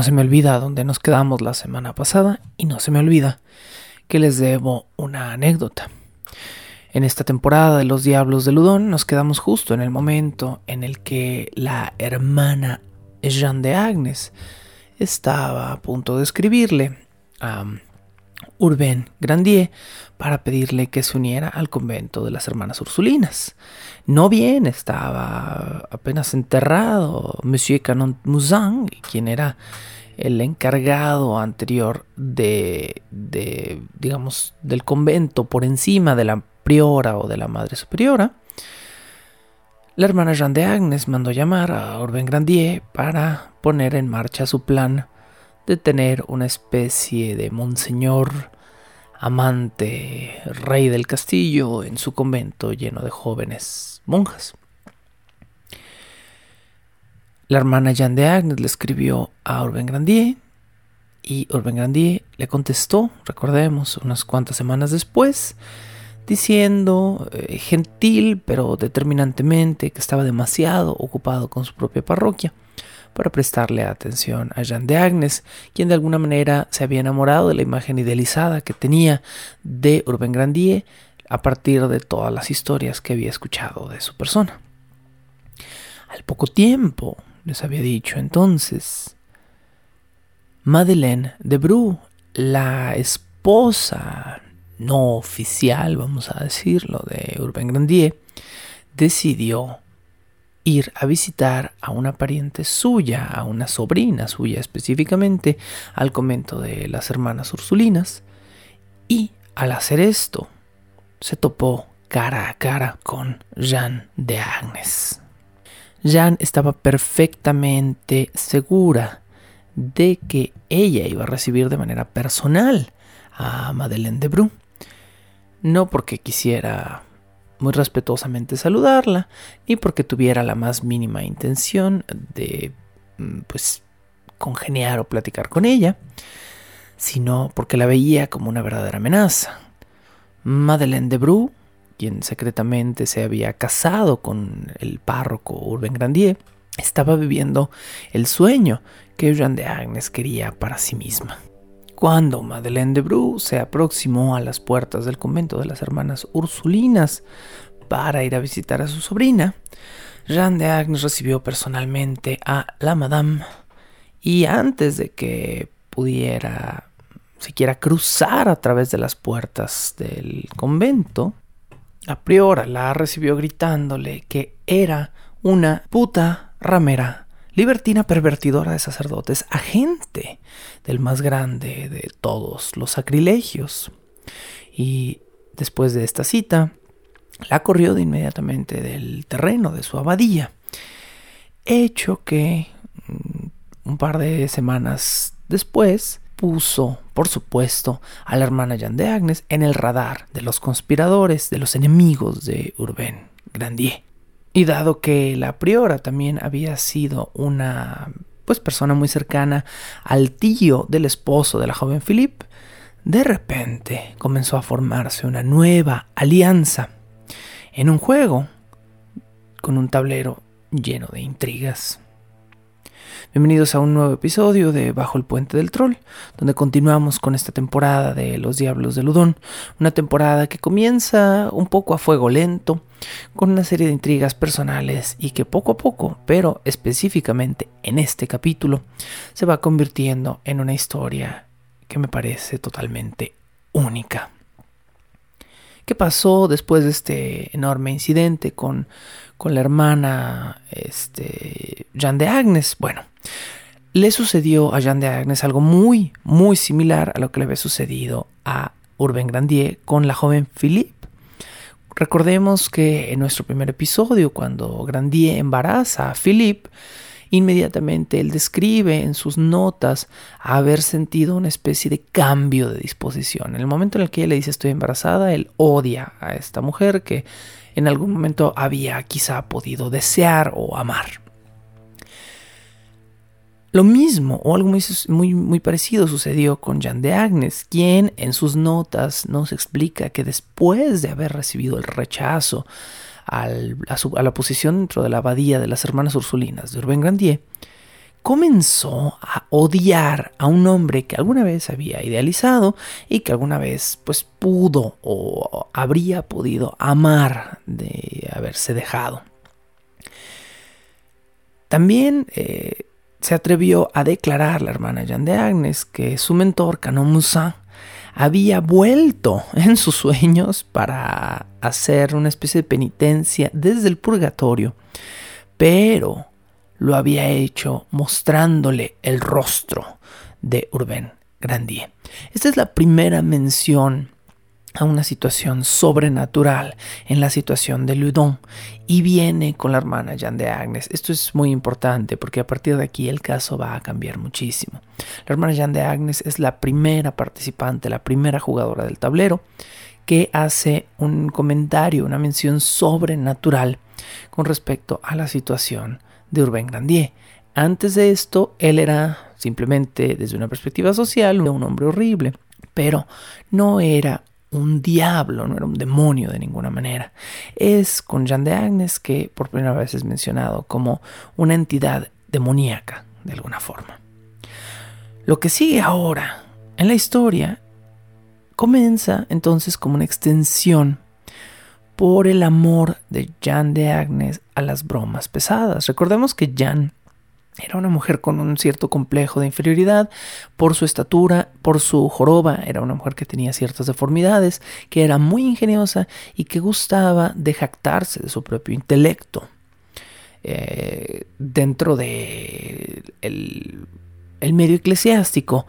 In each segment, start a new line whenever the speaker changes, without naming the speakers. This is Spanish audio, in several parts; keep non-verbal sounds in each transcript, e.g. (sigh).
No se me olvida dónde nos quedamos la semana pasada y no se me olvida que les debo una anécdota. En esta temporada de Los Diablos de Ludón nos quedamos justo en el momento en el que la hermana Jean de Agnes estaba a punto de escribirle a Urbain Grandier para pedirle que se uniera al convento de las hermanas Ursulinas. No bien estaba apenas enterrado Monsieur Canon Mouzin, quien era el encargado anterior de, digamos, del convento por encima de la priora o de la madre superiora. La hermana Jean de Agnes mandó llamar a Urbain Grandier para poner en marcha su plan de tener una especie de monseñor amante, rey del castillo, en su convento lleno de jóvenes monjas. La hermana Jeanne de Agnes le escribió a Urbain Grandier y Urbain Grandier le contestó, recordemos, unas cuantas semanas después, diciendo eh, gentil pero determinantemente que estaba demasiado ocupado con su propia parroquia para prestarle atención a Jean de Agnes, quien de alguna manera se había enamorado de la imagen idealizada que tenía de Urbain Grandier a partir de todas las historias que había escuchado de su persona. Al poco tiempo, les había dicho entonces, Madeleine de Bru, la esposa no oficial, vamos a decirlo, de Urbain Grandier, decidió ir a visitar a una pariente suya, a una sobrina suya específicamente, al convento de las hermanas Ursulinas, y al hacer esto, se topó cara a cara con Jeanne de Agnes. Jeanne estaba perfectamente segura de que ella iba a recibir de manera personal a Madeleine de Bru. No porque quisiera muy respetuosamente saludarla, ni porque tuviera la más mínima intención de, mm, pues, congeniar o platicar con ella, sino porque la veía como una verdadera amenaza. Madeleine de Bru, quien secretamente se había casado con el párroco Urbain Grandier, estaba viviendo el sueño que Eugène de Agnes quería para sí misma. Cuando Madeleine de Bru se aproximó a las puertas del convento de las hermanas Ursulinas para ir a visitar a su sobrina, Jean de Agnes recibió personalmente a la Madame y antes de que pudiera siquiera cruzar a través de las puertas del convento, la priora la recibió gritándole que era una puta ramera libertina pervertidora de sacerdotes, agente del más grande de todos los sacrilegios. Y después de esta cita, la corrió de inmediatamente del terreno de su abadía, hecho que mm, un par de semanas después puso, por supuesto, a la hermana Jeanne de Agnes en el radar de los conspiradores, de los enemigos de Urbain Grandier. Y dado que la priora también había sido una pues persona muy cercana al tío del esposo de la joven Philippe, de repente comenzó a formarse una nueva alianza en un juego con un tablero lleno de intrigas. Bienvenidos a un nuevo episodio de Bajo el Puente del Troll, donde continuamos con esta temporada de Los Diablos de Ludón, una temporada que comienza un poco a fuego lento, con una serie de intrigas personales y que poco a poco, pero específicamente en este capítulo, se va convirtiendo en una historia que me parece totalmente única. ¿Qué pasó después de este enorme incidente con, con la hermana este, Jean de Agnes? Bueno, le sucedió a Jean de Agnes algo muy, muy similar a lo que le había sucedido a Urbain Grandier con la joven Philippe. Recordemos que en nuestro primer episodio, cuando Grandier embaraza a Philippe, inmediatamente él describe en sus notas haber sentido una especie de cambio de disposición. En el momento en el que ella le dice estoy embarazada, él odia a esta mujer que en algún momento había quizá podido desear o amar. Lo mismo o algo muy, muy, parecido sucedió con Jean de Agnes, quien en sus notas nos explica que después de haber recibido el rechazo a, la posición dentro de la abadía de las hermanas ursulinas de Urbain Grandier, comenzó a odiar a un hombre que alguna vez había idealizado y que alguna vez pues pudo o habría podido amar de haberse dejado. También eh, se atrevió a declarar la hermana Jeanne de Agnes que su mentor, Canon Musa, había vuelto (laughs) en sus sueños para hacer una especie de penitencia desde el purgatorio, pero lo había hecho mostrándole el rostro de Urbain Grandier. Esta es la primera mención a una situación sobrenatural en la situación de Ludon y viene con la hermana Jeanne de Agnes. Esto es muy importante porque a partir de aquí el caso va a cambiar muchísimo. La hermana Jeanne de Agnes es la primera participante, la primera jugadora del tablero que hace un comentario, una mención sobrenatural con respecto a la situación de Urbain Grandier. Antes de esto, él era simplemente desde una perspectiva social un hombre horrible, pero no era un diablo, no era un demonio de ninguna manera. Es con Jean de Agnes que por primera vez es mencionado como una entidad demoníaca, de alguna forma. Lo que sigue ahora en la historia comienza entonces como una extensión por el amor de Jean de Agnes a las bromas pesadas. Recordemos que Jean era una mujer con un cierto complejo de inferioridad por su estatura, por su joroba. Era una mujer que tenía ciertas deformidades, que era muy ingeniosa y que gustaba de jactarse de su propio intelecto. Eh, dentro de el, el medio eclesiástico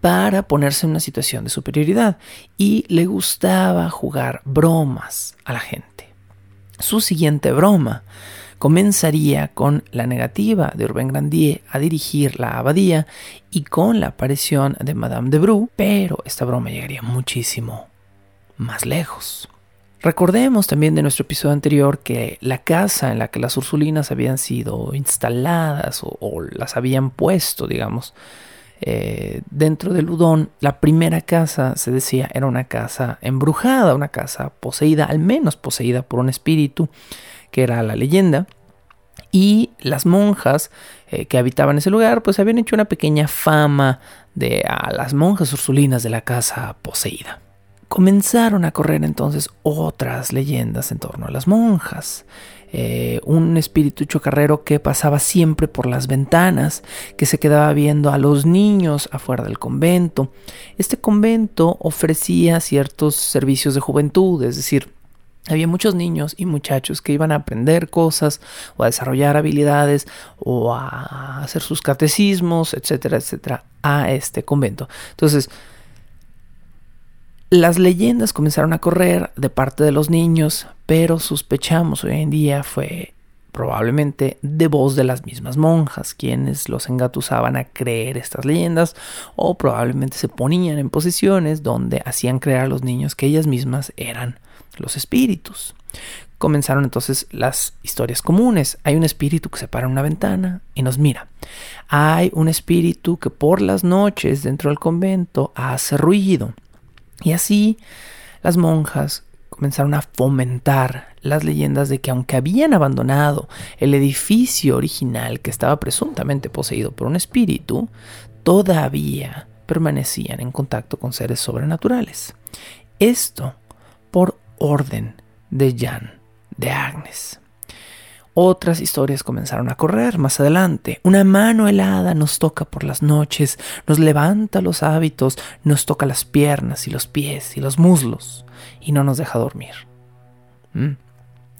para ponerse en una situación de superioridad y le gustaba jugar bromas a la gente. Su siguiente broma comenzaría con la negativa de Urbain Grandier a dirigir la abadía y con la aparición de Madame de Bru, pero esta broma llegaría muchísimo más lejos. Recordemos también de nuestro episodio anterior que la casa en la que las Ursulinas habían sido instaladas o, las habían puesto, digamos, eh, dentro del Udón, la primera casa, se decía, era una casa embrujada, una casa poseída, al menos poseída por un espíritu, que era la leyenda. Y las monjas eh, que habitaban ese lugar, pues habían hecho una pequeña fama de a las monjas ursulinas de la casa poseída. Comenzaron a correr entonces otras leyendas en torno a las monjas. Eh, un espíritu chocarrero que pasaba siempre por las ventanas, que se quedaba viendo a los niños afuera del convento. Este convento ofrecía ciertos servicios de juventud, es decir, había muchos niños y muchachos que iban a aprender cosas o a desarrollar habilidades o a hacer sus catecismos, etcétera, etcétera, a este convento. Entonces, las leyendas comenzaron a correr de parte de los niños, pero sospechamos hoy en día fue probablemente de voz de las mismas monjas, quienes los engatusaban a creer estas leyendas, o probablemente se ponían en posiciones donde hacían creer a los niños que ellas mismas eran los espíritus. Comenzaron entonces las historias comunes. Hay un espíritu que se para en una ventana y nos mira. Hay un espíritu que por las noches dentro del convento hace ruido. Y así las monjas comenzaron a fomentar las leyendas de que aunque habían abandonado el edificio original que estaba presuntamente poseído por un espíritu, todavía permanecían en contacto con seres sobrenaturales. Esto por orden de Jan de Agnes. Otras historias comenzaron a correr más adelante. Una mano helada nos toca por las noches, nos levanta los hábitos, nos toca las piernas y los pies y los muslos y no nos deja dormir. Mm.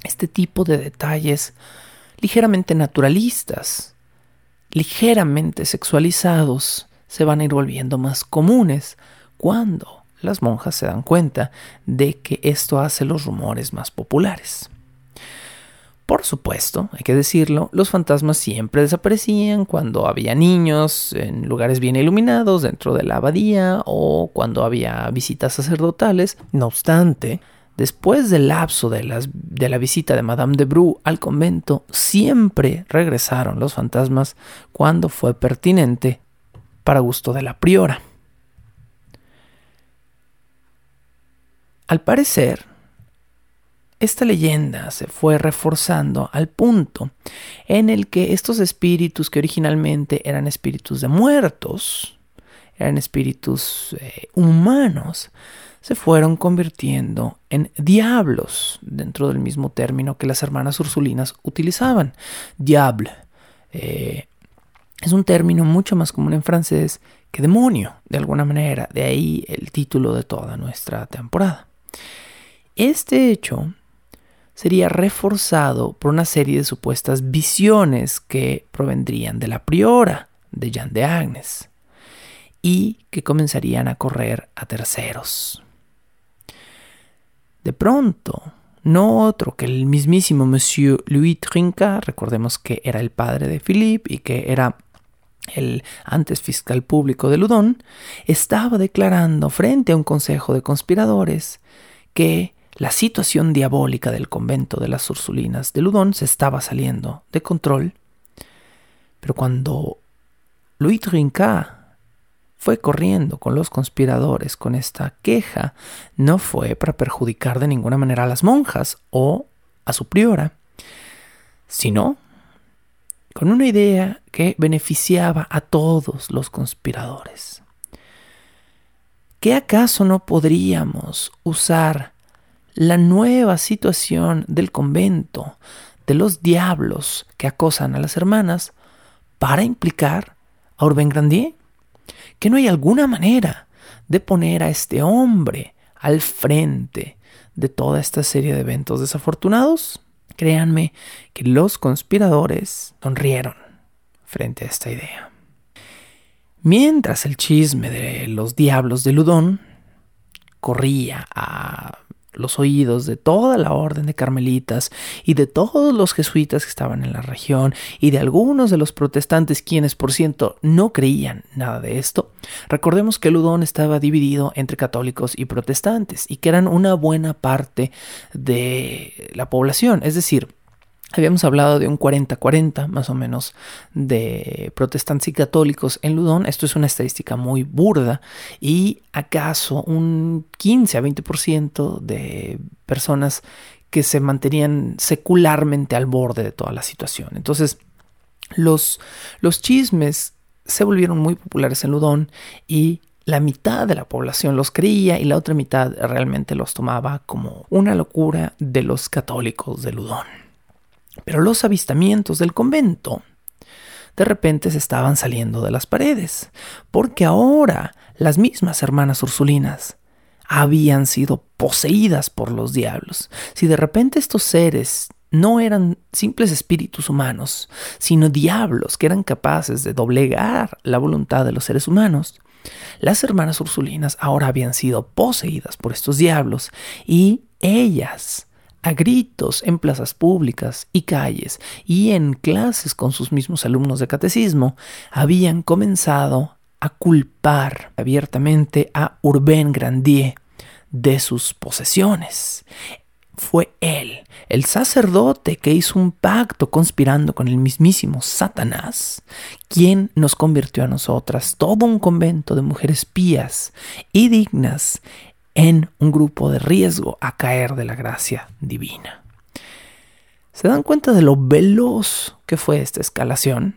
Este tipo de detalles ligeramente naturalistas, ligeramente sexualizados, se van a ir volviendo más comunes cuando las monjas se dan cuenta de que esto hace los rumores más populares. Por supuesto, hay que decirlo, los fantasmas siempre desaparecían cuando había niños en lugares bien iluminados dentro de la abadía o cuando había visitas sacerdotales. No obstante, después del lapso de, de la visita de Madame de Bru al convento, siempre regresaron los fantasmas cuando fue pertinente para gusto de la priora. Al parecer, esta leyenda se fue reforzando al punto en el que estos espíritus que originalmente eran espíritus de muertos, eran espíritus eh, humanos, se fueron convirtiendo en diablos dentro del mismo término que las hermanas ursulinas utilizaban. Diable eh, es un término mucho más común en francés que demonio, de alguna manera, de ahí el título de toda nuestra temporada. Este hecho sería reforzado por una serie de supuestas visiones que provendrían de la priora de Jean de Agnes y que comenzarían a correr a terceros. De pronto, no otro que el mismísimo Monsieur Louis Trinca, recordemos que era el padre de Philippe y que era el antes fiscal público de Ludon, estaba declarando frente a un consejo de conspiradores que la situación diabólica del convento de las Ursulinas de Ludón se estaba saliendo de control, pero cuando Louis Trinca fue corriendo con los conspiradores con esta queja, no fue para perjudicar de ninguna manera a las monjas o a su priora, sino con una idea que beneficiaba a todos los conspiradores. ¿Qué acaso no podríamos usar la nueva situación del convento, de los diablos que acosan a las hermanas, para implicar a Urbain Grandier? ¿Que no hay alguna manera de poner a este hombre al frente de toda esta serie de eventos desafortunados? Créanme que los conspiradores sonrieron frente a esta idea. Mientras el chisme de los diablos de Ludón corría a los oídos de toda la orden de carmelitas y de todos los jesuitas que estaban en la región y de algunos de los protestantes quienes por cierto no creían nada de esto, recordemos que Ludón estaba dividido entre católicos y protestantes y que eran una buena parte de la población, es decir, Habíamos hablado de un 40-40 más o menos de protestantes y católicos en Ludón. Esto es una estadística muy burda y acaso un 15 a 20% de personas que se mantenían secularmente al borde de toda la situación. Entonces, los, los chismes se volvieron muy populares en Ludón y la mitad de la población los creía y la otra mitad realmente los tomaba como una locura de los católicos de Ludón. Pero los avistamientos del convento de repente se estaban saliendo de las paredes, porque ahora las mismas hermanas ursulinas habían sido poseídas por los diablos. Si de repente estos seres no eran simples espíritus humanos, sino diablos que eran capaces de doblegar la voluntad de los seres humanos, las hermanas ursulinas ahora habían sido poseídas por estos diablos y ellas a gritos en plazas públicas y calles y en clases con sus mismos alumnos de catecismo, habían comenzado a culpar abiertamente a Urbain Grandier de sus posesiones. Fue él, el sacerdote que hizo un pacto conspirando con el mismísimo Satanás, quien nos convirtió a nosotras, todo un convento de mujeres pías y dignas, en un grupo de riesgo a caer de la gracia divina. ¿Se dan cuenta de lo veloz que fue esta escalación?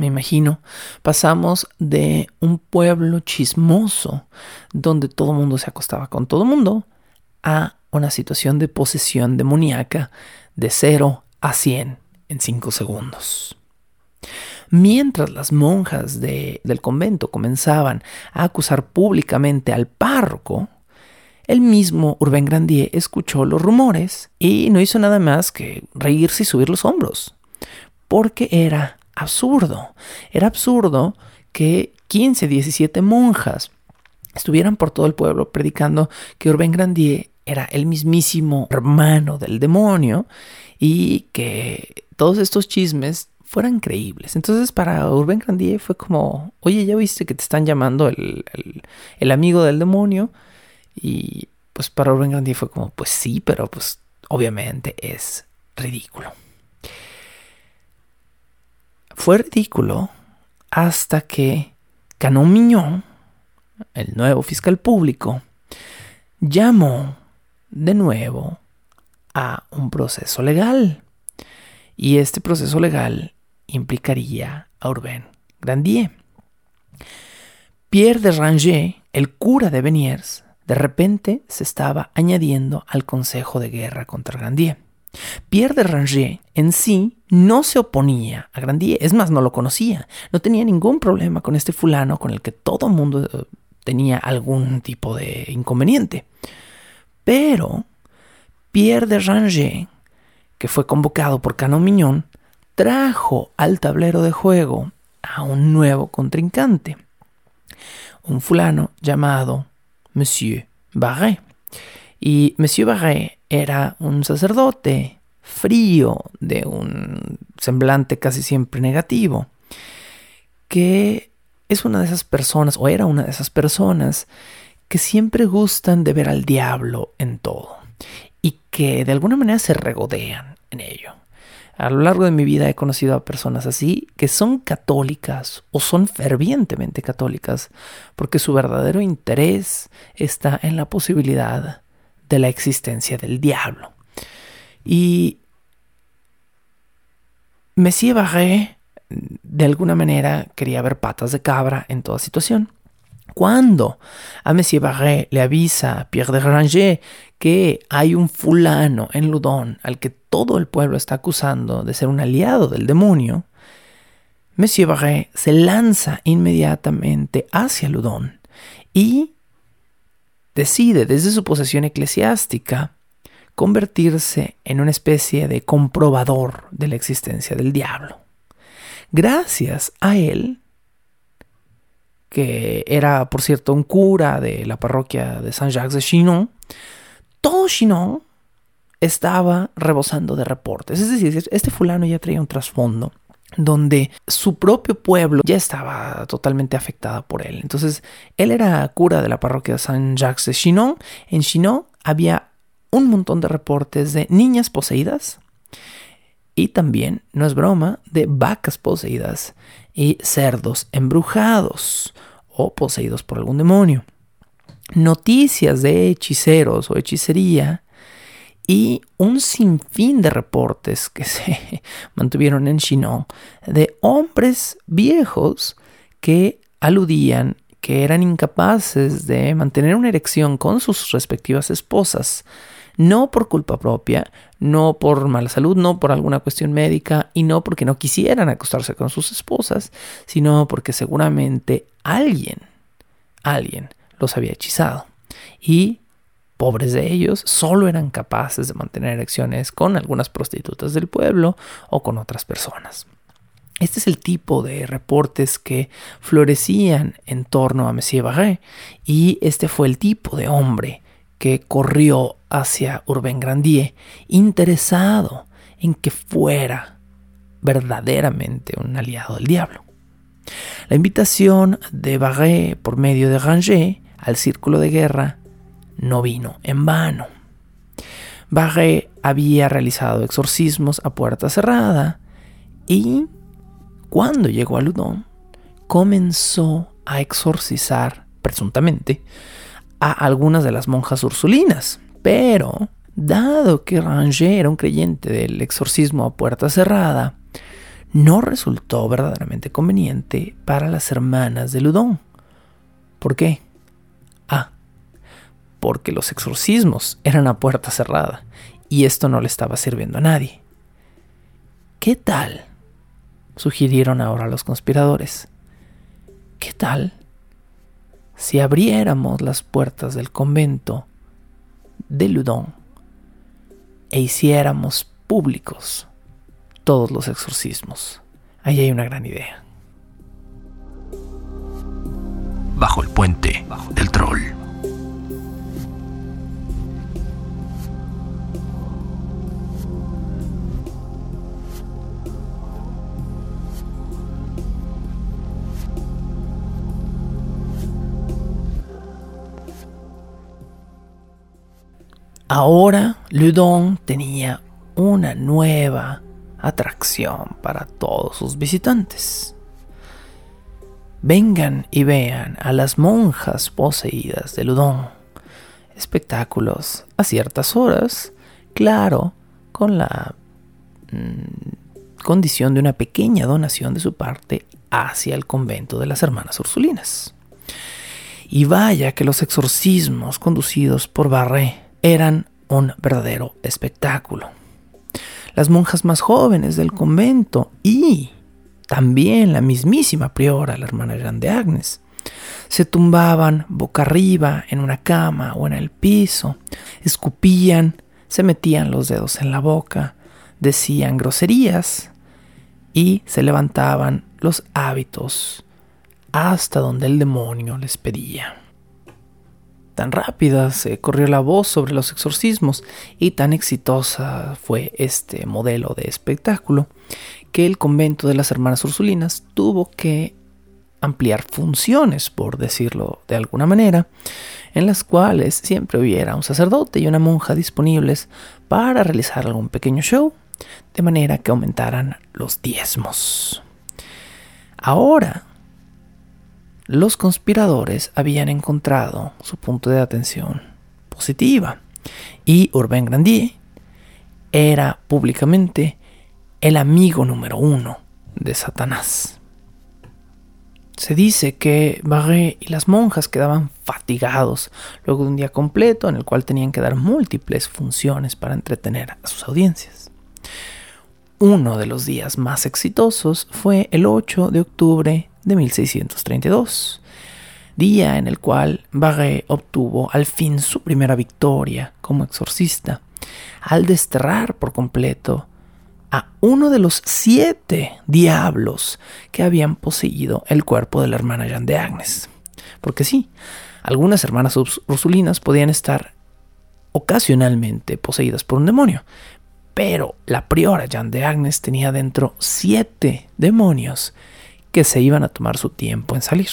Me imagino, pasamos de un pueblo chismoso donde todo el mundo se acostaba con todo el mundo a una situación de posesión demoníaca de 0 a 100 en 5 segundos. Mientras las monjas del convento comenzaban a acusar públicamente al párroco, el mismo Urbain Grandier escuchó los rumores y no hizo nada más que reírse y subir los hombros. Porque era absurdo. Era absurdo que 15, 17 monjas estuvieran por todo el pueblo predicando que Urbain Grandier era el mismísimo hermano del demonio y que todos estos chismes fueran creíbles. Entonces para Urbain Grandier fue como, oye, ya viste que te están llamando el, el, amigo del demonio. Y pues para Urbain Grandier fue como, pues sí, pero pues obviamente es ridículo. Fue ridículo hasta que Canon Miñón, el nuevo fiscal público, llamó de nuevo a un proceso legal. Y este proceso legal implicaría a Urbain Grandier. Pierre de Ranger, el cura de Beniers, de repente se estaba añadiendo al consejo de guerra contra Grandier. Pierre de Ranger en sí no se oponía a Grandier, es más, no lo conocía, no tenía ningún problema con este fulano con el que todo mundo eh, tenía algún tipo de inconveniente. Pero Pierre de Ranger, que fue convocado por Canon Miñón, trajo al tablero de juego a un nuevo contrincante, un fulano llamado Monsieur Barret. Y Monsieur Barret era un sacerdote frío, de un semblante casi siempre negativo, que es una de esas personas, o era una de esas personas, que siempre gustan de ver al diablo en todo y que de alguna manera se regodean en ello. A lo largo de mi vida he conocido a personas así que son católicas o son fervientemente católicas porque su verdadero interés está en la posibilidad de la existencia del diablo. Y Messier Barré de alguna manera quería ver patas de cabra en toda situación. Cuando a Monsieur Barré le avisa a Pierre de Ranger que hay un fulano en Ludon al que todo el pueblo está acusando de ser un aliado del demonio, Monsieur Barré se lanza inmediatamente hacia Ludon y decide desde su posesión eclesiástica convertirse en una especie de comprobador de la existencia del diablo. Gracias a él, que era por cierto un cura de la parroquia de Saint-Jacques de Chinon, todo Chinon estaba rebosando de reportes. Es decir, este fulano ya traía un trasfondo donde su propio pueblo ya estaba totalmente afectada por él. Entonces, él era cura de la parroquia de Saint-Jacques de Chinon. En Chinon había un montón de reportes de niñas poseídas y también, no es broma, de vacas poseídas y cerdos embrujados o poseídos por algún demonio. Noticias de hechiceros o hechicería y un sinfín de reportes que (laughs) se mantuvieron en Chinon de hombres viejos que aludían que eran incapaces de mantener una erección con sus respectivas esposas, no por culpa propia, no por mala salud, no por alguna cuestión médica y no porque no quisieran acostarse con sus esposas, sino porque seguramente alguien, alguien los había hechizado. Y pobres de ellos, solo eran capaces de mantener erecciones con algunas prostitutas del pueblo o con otras personas. Este es el tipo de reportes que florecían en torno a Monsieur Barré y este fue el tipo de hombre que corrió hacia Urbain Grandier interesado en que fuera verdaderamente un aliado del diablo. La invitación de Barré por medio de Ranger al círculo de guerra no vino en vano. Barré había realizado exorcismos a puerta cerrada y cuando llegó a Ludon comenzó a exorcizar, presuntamente, a algunas de las monjas ursulinas. Pero, dado que Ranger era un creyente del exorcismo a puerta cerrada, no resultó verdaderamente conveniente para las hermanas de Ludon. ¿Por qué? Porque los exorcismos eran a puerta cerrada y esto no le estaba sirviendo a nadie. ¿Qué tal? sugirieron ahora los conspiradores. ¿Qué tal si abriéramos las puertas del convento de Ludon e hiciéramos públicos todos los exorcismos? Ahí hay una gran idea.
bajo el puente del troll.
Ahora Ludon tenía una nueva atracción para todos sus visitantes. Vengan y vean a las monjas poseídas de Ludon. Espectáculos a ciertas horas, claro, con la mm, condición de una pequeña donación de su parte hacia el convento de las hermanas Ursulinas. Y vaya que los exorcismos conducidos por Barré eran un verdadero espectáculo. Las monjas más jóvenes del convento y también la mismísima priora, la hermana Jean de Agnes, se tumbaban boca arriba en una cama o en el piso, escupían, se metían los dedos en la boca, decían groserías y se levantaban los hábitos hasta donde el demonio les pedía. Tan rápida se corrió la voz sobre los exorcismos y tan exitosa fue este modelo de espectáculo que el convento de las hermanas Ursulinas tuvo que ampliar funciones, por decirlo de alguna manera, en las cuales siempre hubiera un sacerdote y una monja disponibles para realizar algún pequeño show, de manera que aumentaran los diezmos. Ahora, los conspiradores habían encontrado su punto de atención positiva y Urbain Grandier era públicamente el amigo número uno de Satanás. Se dice que Barré y las monjas quedaban fatigados luego de un día completo en el cual tenían que dar múltiples funciones para entretener a sus audiencias. Uno de los días más exitosos fue el 8 de octubre de 1632, día en el cual Barré obtuvo al fin su primera victoria como exorcista, al desterrar por completo a uno de los siete diablos que habían poseído el cuerpo de la hermana Jeanne de Agnes. Porque sí, algunas hermanas ursulinas podían estar ocasionalmente poseídas por un demonio, pero la priora Jeanne de Agnes tenía dentro siete demonios que se iban a tomar su tiempo en salir.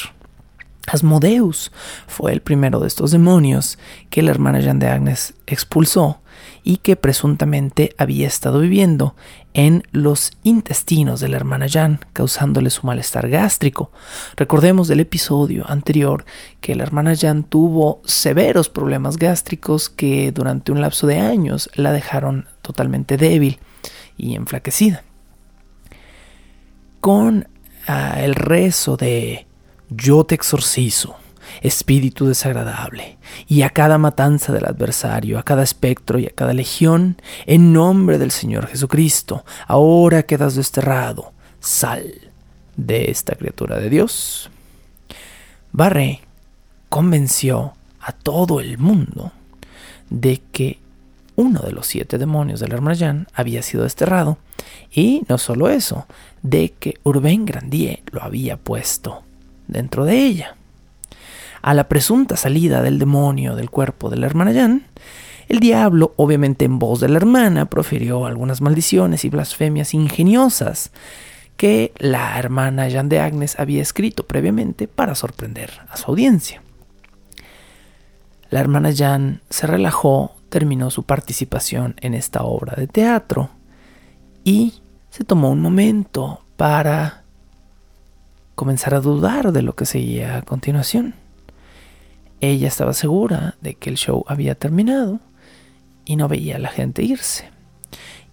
Asmodeus fue el primero de estos demonios que la hermana Jean de Agnes expulsó y que presuntamente había estado viviendo en los intestinos de la hermana Jean, causándole su malestar gástrico. Recordemos del episodio anterior que la hermana Jean tuvo severos problemas gástricos que durante un lapso de años la dejaron totalmente débil y enflaquecida. Con el rezo de yo te exorcizo, espíritu desagradable, y a cada matanza del adversario, a cada espectro y a cada legión, en nombre del Señor Jesucristo, ahora quedas desterrado, sal de esta criatura de Dios. Barré convenció a todo el mundo de que uno de los siete demonios del Hermanjan había sido desterrado, y no solo eso, de que Urbain Grandier lo había puesto dentro de ella. A la presunta salida del demonio del cuerpo de la hermana Jan, el diablo, obviamente en voz de la hermana, profirió algunas maldiciones y blasfemias ingeniosas que la hermana Jan de Agnes había escrito previamente para sorprender a su audiencia. La hermana Jan se relajó, terminó su participación en esta obra de teatro y se tomó un momento para comenzar a dudar de lo que seguía a continuación. Ella estaba segura de que el show había terminado y no veía a la gente irse.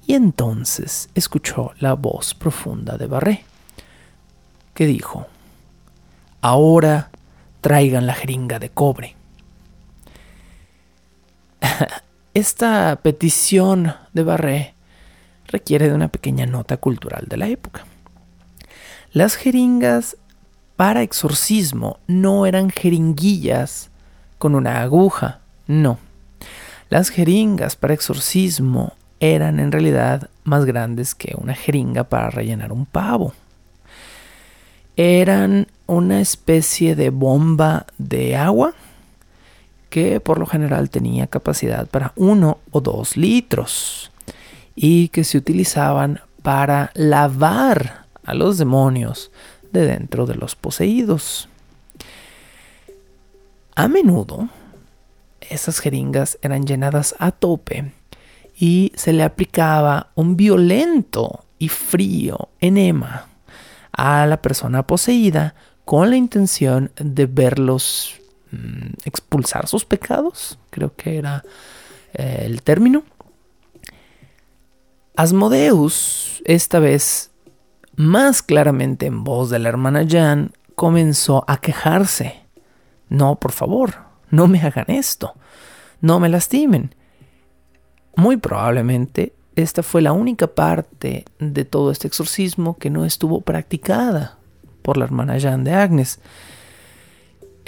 Y entonces escuchó la voz profunda de Barré, que dijo, ahora traigan la jeringa de cobre. Esta petición de Barré requiere de una pequeña nota cultural de la época. Las jeringas para exorcismo no eran jeringuillas con una aguja, no. Las jeringas para exorcismo eran en realidad más grandes que una jeringa para rellenar un pavo. eran una especie de bomba de agua que por lo general tenía capacidad para uno o dos litros y que se utilizaban para lavar a los demonios de dentro de los poseídos. A menudo, esas jeringas eran llenadas a tope y se le aplicaba un violento y frío enema a la persona poseída con la intención de verlos mm, expulsar sus pecados, creo que era eh, el término. Asmodeus, esta vez más claramente en voz de la hermana Jan, comenzó a quejarse. No, por favor, no me hagan esto, no me lastimen. Muy probablemente esta fue la única parte de todo este exorcismo que no estuvo practicada por la hermana Jeanne de Agnes.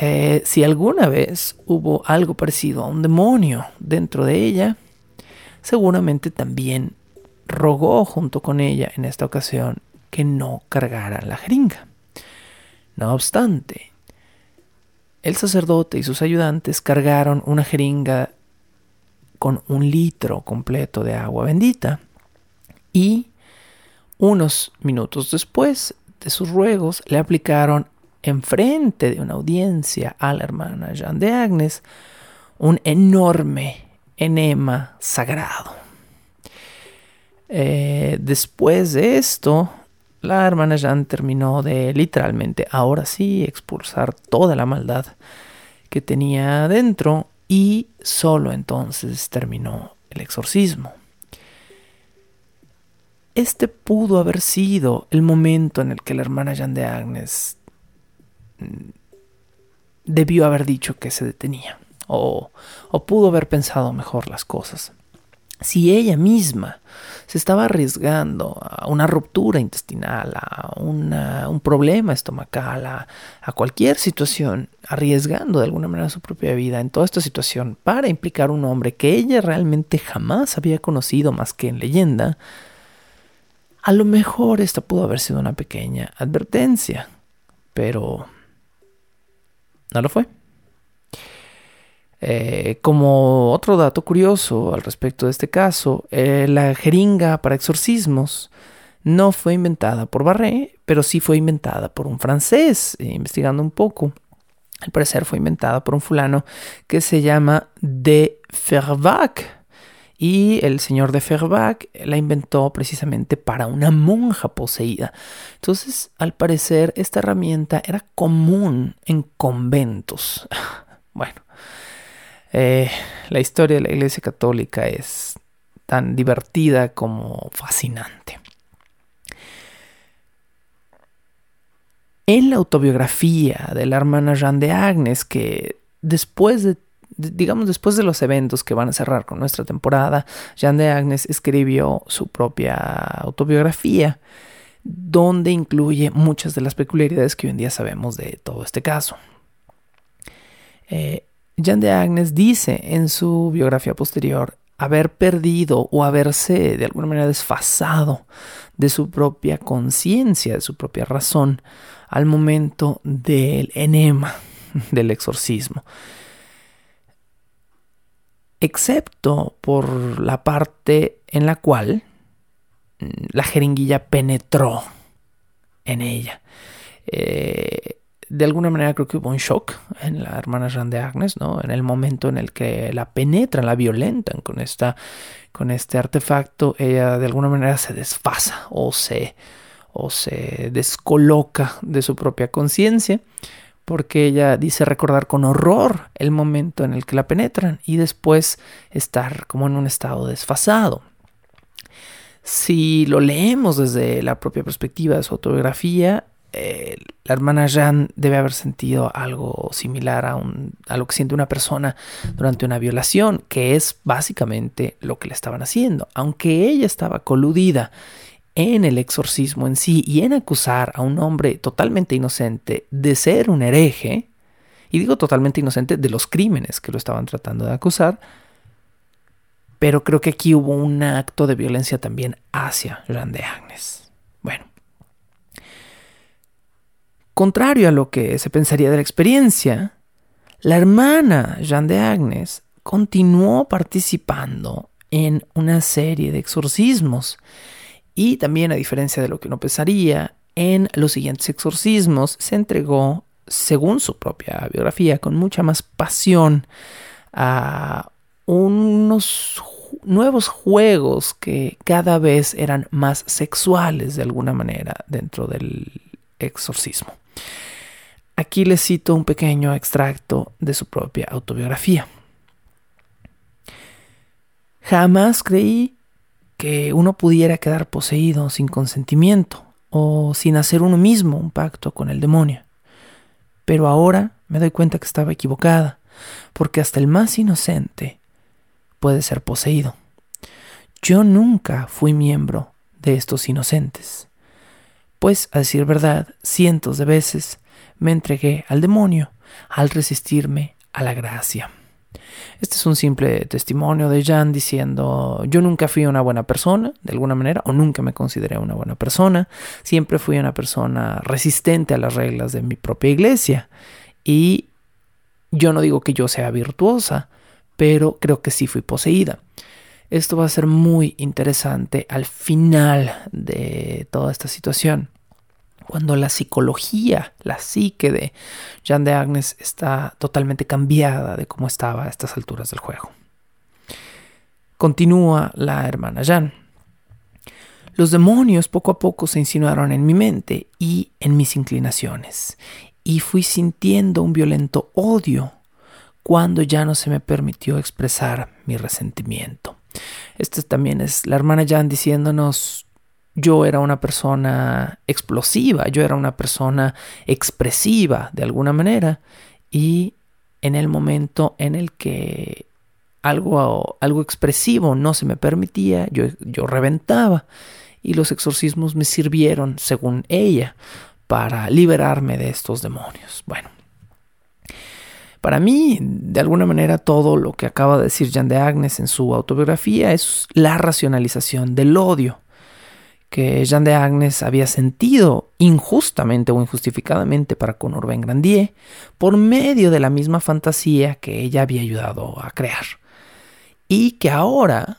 Eh, si alguna vez hubo algo parecido a un demonio dentro de ella, seguramente también rogó junto con ella en esta ocasión que no cargara la jeringa. No obstante, el sacerdote y sus ayudantes cargaron una jeringa con un litro completo de agua bendita y unos minutos después de sus ruegos le aplicaron enfrente de una audiencia a la hermana Jean de Agnes un enorme enema sagrado. Eh, después de esto, la hermana Jean terminó de literalmente, ahora sí, expulsar toda la maldad que tenía dentro y solo entonces terminó el exorcismo. Este pudo haber sido el momento en el que la hermana Jeanne de Agnes debió haber dicho que se detenía o, o pudo haber pensado mejor las cosas. Si ella misma se estaba arriesgando a una ruptura intestinal, a un problema estomacal, a, a, cualquier situación, arriesgando de alguna manera su propia vida en toda esta situación para implicar un hombre que ella realmente jamás había conocido más que en leyenda, a lo mejor esta pudo haber sido una pequeña advertencia, pero no lo fue. Eh, como otro dato curioso al respecto de este caso, eh, la jeringa para exorcismos no fue inventada por Barré, pero sí fue inventada por un francés, eh, investigando un poco. Al parecer fue inventada por un fulano que se llama de Fervac. Y el señor de Fervac la inventó precisamente para una monja poseída. Entonces, al parecer, esta herramienta era común en conventos. (laughs) bueno, eh, la historia de la Iglesia Católica es tan divertida como fascinante. En la autobiografía de la hermana Jeanne de Agnes, que después de, digamos, después de los eventos que van a cerrar con nuestra temporada, Jeanne de Agnes escribió su propia autobiografía, donde incluye muchas de las peculiaridades que hoy en día sabemos de todo este caso. Eh, Jean de Agnes dice en su biografía posterior haber perdido o haberse de alguna manera desfasado de su propia conciencia, de su propia razón, al momento del enema, (laughs) del exorcismo. Excepto por la parte en la cual mm, la jeringuilla penetró en ella. Eh, de alguna manera creo que hubo un shock en la hermana Jean de Agnes, ¿no? En el momento en el que la penetran, la violentan con, esta, con este artefacto, ella de alguna manera se desfasa o se, o se descoloca de su propia conciencia, porque ella dice recordar con horror el momento en el que la penetran y después estar como en un estado desfasado. Si lo leemos desde la propia perspectiva de su autobiografía, eh, la hermana Jeanne debe haber sentido algo similar a lo que siente una persona durante una violación, que es básicamente lo que le estaban haciendo. Aunque ella estaba coludida en el exorcismo en sí y en acusar a un hombre totalmente inocente de ser un hereje, y digo totalmente inocente de los crímenes que lo estaban tratando de acusar, pero creo que aquí hubo un acto de violencia también hacia Jeanne de Agnes. Bueno, Contrario a lo que se pensaría de la experiencia, la hermana Jeanne de Agnes continuó participando en una serie de exorcismos y también a diferencia de lo que uno pensaría, en los siguientes exorcismos se entregó, según su propia biografía, con mucha más pasión a unos nuevos juegos que cada vez eran más sexuales de alguna manera dentro del exorcismo. Aquí les cito un pequeño extracto de su propia autobiografía. Jamás creí que uno pudiera quedar poseído sin consentimiento o sin hacer uno mismo un pacto con el demonio. Pero ahora me doy cuenta que estaba equivocada, porque hasta el más inocente puede ser poseído. Yo nunca fui miembro de estos inocentes, pues, a decir verdad, cientos de veces me entregué al demonio al resistirme a la gracia. Este es un simple testimonio de Jan diciendo, yo nunca fui una buena persona, de alguna manera, o nunca me consideré una buena persona, siempre fui una persona resistente a las reglas de mi propia iglesia. Y yo no digo que yo sea virtuosa, pero creo que sí fui poseída. Esto va a ser muy interesante al final de toda esta situación cuando la psicología, la psique de Jean de Agnes está totalmente cambiada de cómo estaba a estas alturas del juego. Continúa la hermana Jean. Los demonios poco a poco se insinuaron en mi mente y en mis inclinaciones, y fui sintiendo un violento odio cuando ya no se me permitió expresar mi resentimiento. Esta también es la hermana Jan diciéndonos yo era una persona explosiva, yo era una persona expresiva de alguna manera y en el momento en el que algo, algo expresivo no se me permitía, yo, yo reventaba y los exorcismos me sirvieron, según ella, para liberarme de estos demonios. Bueno, para mí, de alguna manera, todo lo que acaba de decir Jean de Agnes en su autobiografía es la racionalización del odio que Jean de Agnes había sentido injustamente o injustificadamente para con Urbain Grandier por medio de la misma fantasía que ella había ayudado a crear y que ahora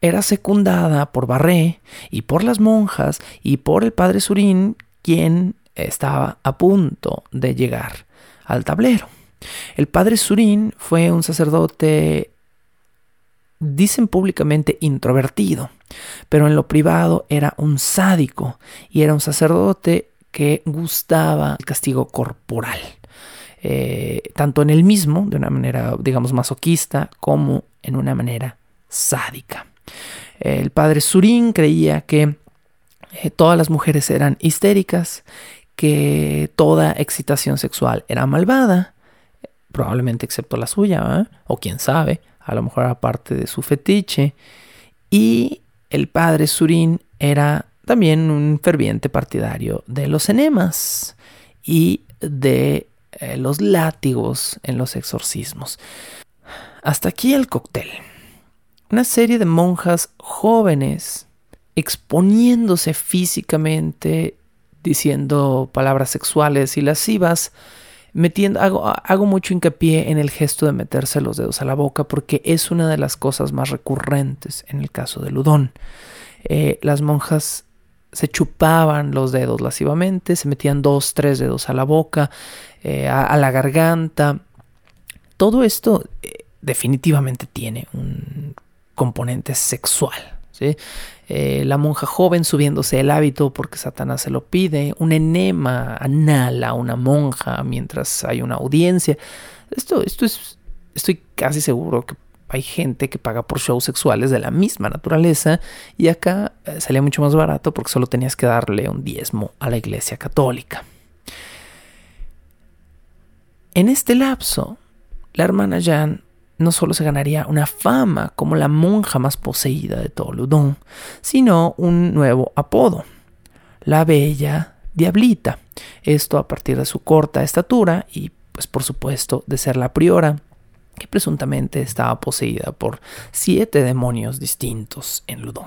era secundada por Barré y por las monjas y por el padre Surín quien estaba a punto de llegar al tablero. El padre Surín fue un sacerdote dicen públicamente introvertido, pero en lo privado era un sádico y era un sacerdote que gustaba el castigo corporal, eh, tanto en él mismo, de una manera, digamos, masoquista, como en una manera sádica. El padre Surín creía que eh, todas las mujeres eran histéricas, que toda excitación sexual era malvada, probablemente excepto la suya, o quién sabe, a lo mejor aparte de su fetiche. Y el padre Surín era también un ferviente partidario de los enemas y de eh, los látigos en los exorcismos. Hasta aquí el cóctel. Una serie de monjas jóvenes exponiéndose físicamente, diciendo palabras sexuales y lascivas, metiendo, hago, hago mucho hincapié en el gesto de meterse los dedos a la boca porque es una de las cosas más recurrentes en el caso de Ludón. Eh, las monjas se chupaban los dedos lascivamente, se metían dos, tres dedos a la boca, eh, a, la garganta. Todo esto eh, definitivamente tiene un componente sexual. Eh, la monja joven subiéndose el hábito porque Satanás se lo pide, un enema anal a una monja mientras hay una audiencia. Esto, esto es, estoy casi seguro que hay gente que paga por shows sexuales de la misma naturaleza y acá eh, salía mucho más barato porque solo tenías que darle un diezmo a la iglesia católica. En este lapso, la hermana Jan no solo se ganaría una fama como la monja más poseída de todo Ludón, sino un nuevo apodo, la Bella Diablita. Esto a partir de su corta estatura y, pues por supuesto, de ser la priora, que presuntamente estaba poseída por siete demonios distintos en Ludón.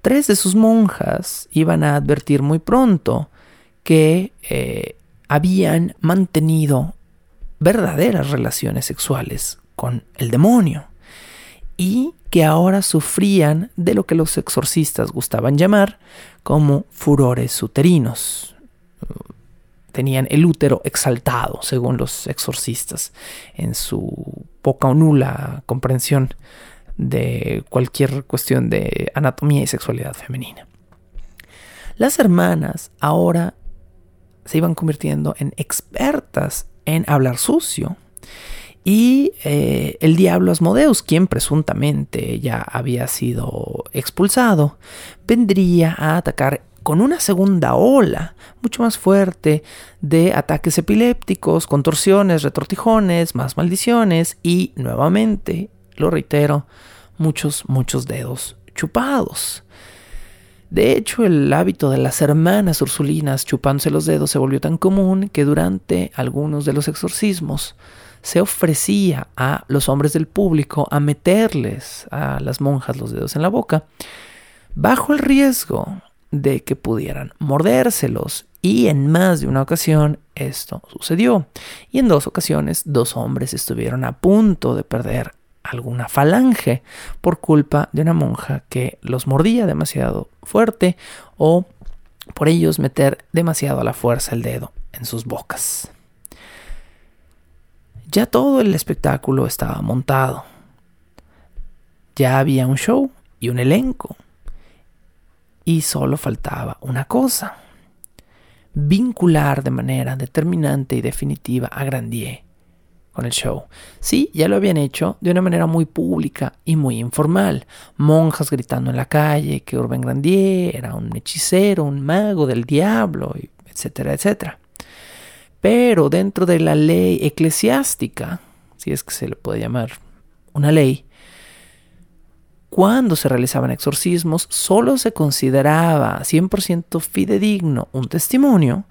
Tres de sus monjas iban a advertir muy pronto que eh, habían mantenido verdaderas relaciones sexuales con el demonio y que ahora sufrían de lo que los exorcistas gustaban llamar como furores uterinos. Tenían el útero exaltado, según los exorcistas, en su poca o nula comprensión de cualquier cuestión de anatomía y sexualidad femenina. Las hermanas ahora se iban convirtiendo en expertas en hablar sucio. Y eh, el diablo Asmodeus, quien presuntamente ya había sido expulsado, vendría a atacar con una segunda ola mucho más fuerte de ataques epilépticos, contorsiones, retortijones, más maldiciones y nuevamente, lo reitero, muchos, muchos dedos chupados. De hecho, el hábito de las hermanas ursulinas chupándose los dedos se volvió tan común que durante algunos de los exorcismos se ofrecía a los hombres del público a meterles a las monjas los dedos en la boca, bajo el riesgo de que pudieran mordérselos. Y en más de una ocasión esto sucedió. Y en dos ocasiones dos hombres estuvieron a punto de perder alguna falange por culpa de una monja que los mordía demasiado fuerte o por ellos meter demasiado a la fuerza el dedo en sus bocas. Ya todo el espectáculo estaba montado. Ya había un show y un elenco. Y solo faltaba una cosa. Vincular de manera determinante y definitiva a Grandier con el show. Sí, ya lo habían hecho de una manera muy pública y muy informal. Monjas gritando en la calle que Urbain Grandier era un hechicero, un mago del diablo, etcétera, etcétera. Pero dentro de la ley eclesiástica, si es que se le puede llamar una ley, cuando se realizaban exorcismos, solo se consideraba 100% fidedigno un testimonio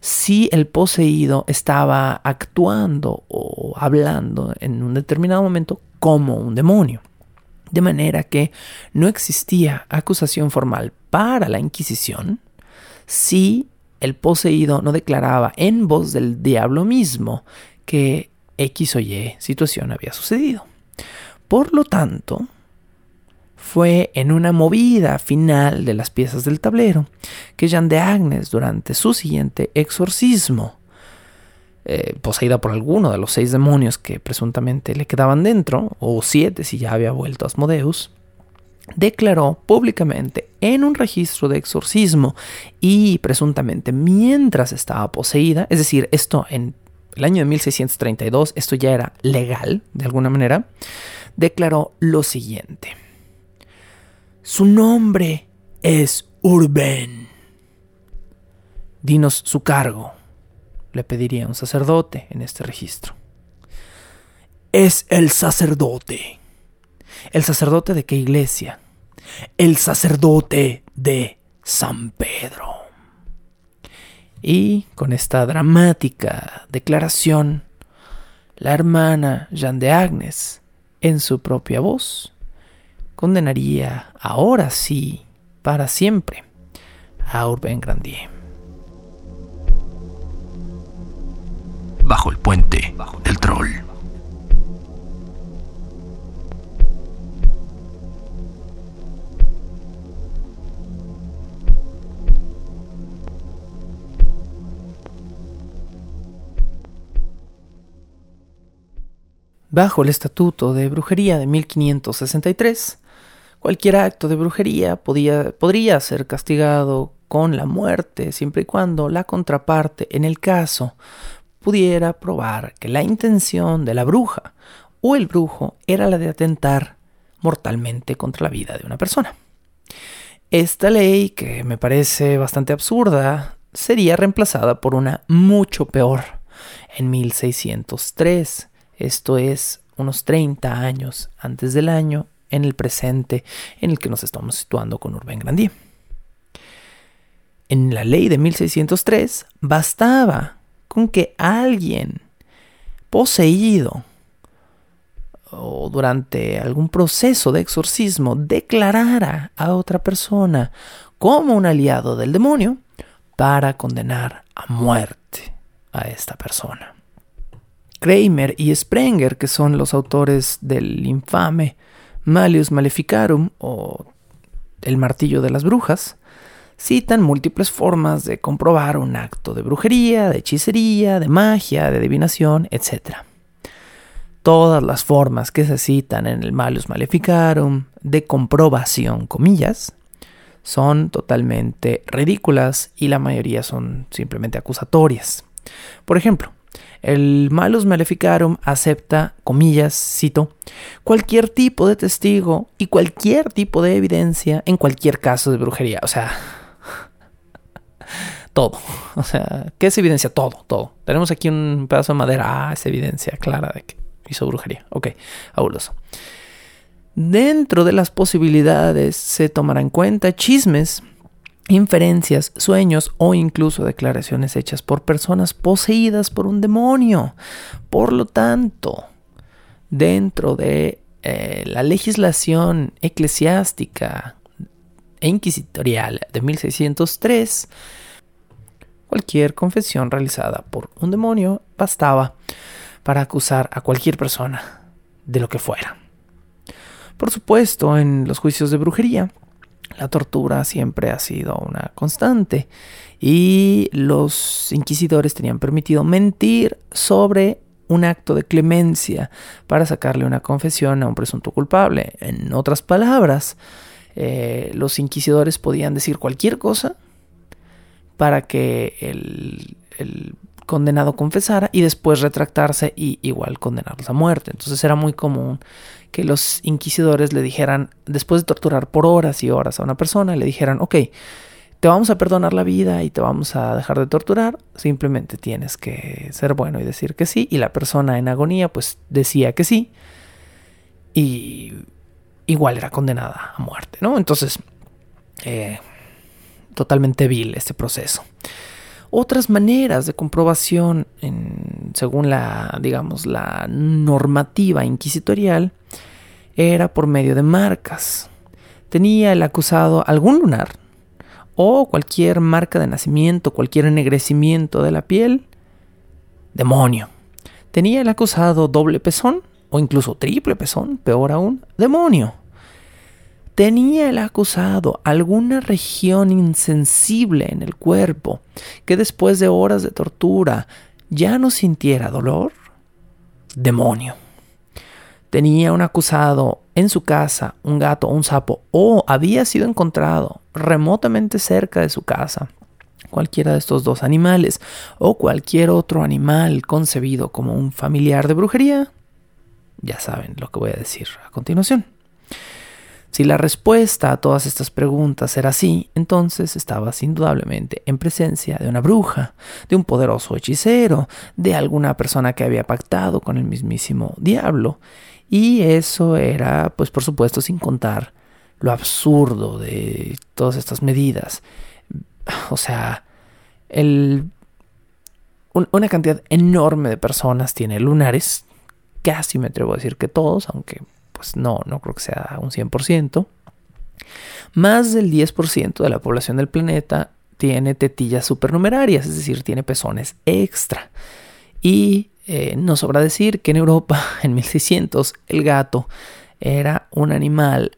si el poseído estaba actuando o hablando en un determinado momento como un demonio. De manera que no existía acusación formal para la Inquisición si el poseído no declaraba en voz del diablo mismo que X o Y situación había sucedido. Por lo tanto, fue en una movida final de las piezas del tablero que Jean de Agnes, durante su siguiente exorcismo, eh, poseída por alguno de los seis demonios que presuntamente le quedaban dentro, o siete si ya había vuelto a Asmodeus, declaró públicamente en un registro de exorcismo y presuntamente mientras estaba poseída, es decir, esto en el año de 1632, esto ya era legal de alguna manera, declaró lo siguiente. Su nombre es Urben. Dinos su cargo, le pediría un sacerdote en este registro. Es el sacerdote. ¿El sacerdote de qué iglesia? El sacerdote de San Pedro. Y con esta dramática declaración, la hermana Jean de Agnes, en su propia voz, condenaría ahora sí, para siempre, a Urbain Grandier.
Bajo el puente del troll.
Bajo el Estatuto de Brujería de 1563, Cualquier acto de brujería podría ser castigado con la muerte siempre y cuando la contraparte en el caso pudiera probar que la intención de la bruja o el brujo era la de atentar mortalmente contra la vida de una persona. Esta ley, que me parece bastante absurda, sería reemplazada por una mucho peor en 1603, esto es unos 30 años antes del año en el presente en el que nos estamos situando con Urbain Grandier. En la ley de 1603 bastaba con que alguien poseído o durante algún proceso de exorcismo declarara a otra persona como un aliado del demonio para condenar a muerte a esta persona. Kramer y Sprenger, que son los autores del infame Malius Maleficarum o El martillo de las brujas, citan múltiples formas de comprobar un acto de brujería, de hechicería, de magia, de adivinación, etc. Todas las formas que se citan en el Malius Maleficarum de comprobación, comillas, son totalmente ridículas y la mayoría son simplemente acusatorias. Por ejemplo, el Malus Maleficarum acepta, comillas, cito, cualquier tipo de testigo y cualquier tipo de evidencia en cualquier caso de brujería. O sea, todo. (laughs) O sea, ¿qué es evidencia? Todo, todo. Tenemos aquí un pedazo de madera. Ah, es evidencia clara de que hizo brujería. Ok, abuloso. Dentro de las posibilidades se tomará en cuenta chismes, inferencias, sueños o incluso declaraciones hechas por personas poseídas por un demonio. Por lo tanto, dentro de eh, la legislación eclesiástica e inquisitorial de 1603, cualquier confesión realizada por un demonio bastaba para acusar a cualquier persona de lo que fuera. Por supuesto, en los juicios de brujería, la tortura siempre ha sido una constante y los inquisidores tenían permitido mentir sobre un acto de clemencia para sacarle una confesión a un presunto culpable. En otras palabras, eh, los inquisidores podían decir cualquier cosa para que el, condenado confesara y después retractarse y igual condenarlos a muerte. Entonces era muy común que los inquisidores le dijeran, después de torturar por horas y horas a una persona, le dijeran, ok, te vamos a perdonar la vida y te vamos a dejar de torturar, simplemente tienes que ser bueno y decir que sí. Y la persona en agonía pues decía que sí y igual era condenada a muerte, ¿no? Entonces, eh, totalmente vil este proceso otras maneras de comprobación según la, digamos, la normativa inquisitorial era por medio de marcas. Tenía el acusado algún lunar o cualquier marca de nacimiento, cualquier ennegrecimiento de la piel, demonio. Tenía el acusado doble pezón o incluso triple pezón, peor aún, demonio. ¿Tenía el acusado alguna región insensible en el cuerpo que después de horas de tortura ya no sintiera dolor? Demonio. ¿Tenía un acusado en su casa un gato o un sapo o había sido encontrado remotamente cerca de su casa? Cualquiera de estos dos animales o cualquier otro animal concebido como un familiar de brujería, ya saben lo que voy a decir a continuación. Si la respuesta a todas estas preguntas era sí, entonces estabas indudablemente en presencia de una bruja, de un poderoso hechicero, de alguna persona que había pactado con el mismísimo diablo. Y eso era, pues por supuesto, sin contar lo absurdo de todas estas medidas. O sea, el, una cantidad enorme de personas tiene lunares, casi me atrevo a decir que todos, aunque pues no, no creo que sea un 100%. Más del 10% de la población del planeta tiene tetillas supernumerarias, es decir, tiene pezones extra. Y eh, no sobra decir que en Europa, (laughs) en 1600, el gato era un animal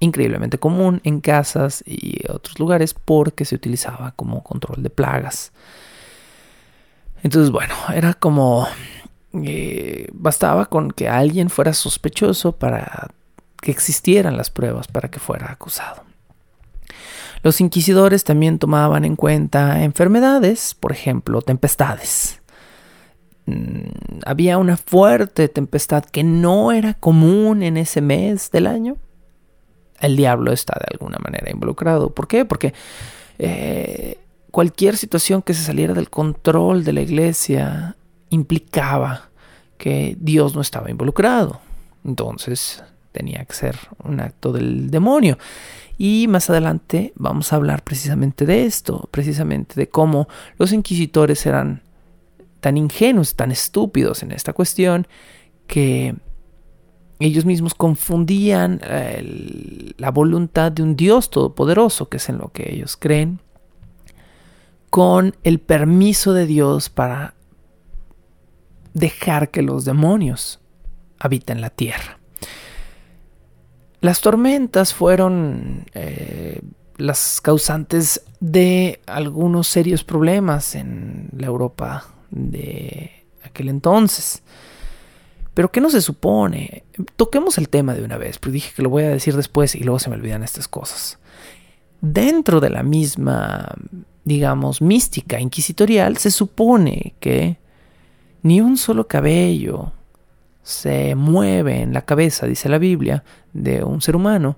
increíblemente común en casas y otros lugares porque se utilizaba como control de plagas. Entonces, bueno, era como eh, bastaba con que alguien fuera sospechoso para que existieran las pruebas para que fuera acusado. Los inquisidores también tomaban en cuenta enfermedades, por ejemplo, tempestades. Mm, había una fuerte tempestad que no era común en ese mes del año. El diablo está de alguna manera involucrado. ¿Por qué? Porque eh, cualquier situación que se saliera del control de la iglesia implicaba que Dios no estaba involucrado. Entonces tenía que ser un acto del demonio. Y más adelante vamos a hablar precisamente de esto, precisamente de cómo los inquisitores eran tan ingenuos, tan estúpidos en esta cuestión, que ellos mismos confundían la voluntad de un Dios todopoderoso, que es en lo que ellos creen, con el permiso de Dios para dejar que los demonios habiten la tierra. Las tormentas fueron eh, las causantes de algunos serios problemas en la Europa de aquel entonces. Pero ¿qué no se supone? Toquemos el tema de una vez, porque dije que lo voy a decir después y luego se me olvidan estas cosas. Dentro de la misma, digamos, mística inquisitorial, se supone que ni un solo cabello se mueve en la cabeza, dice la Biblia, de un ser humano,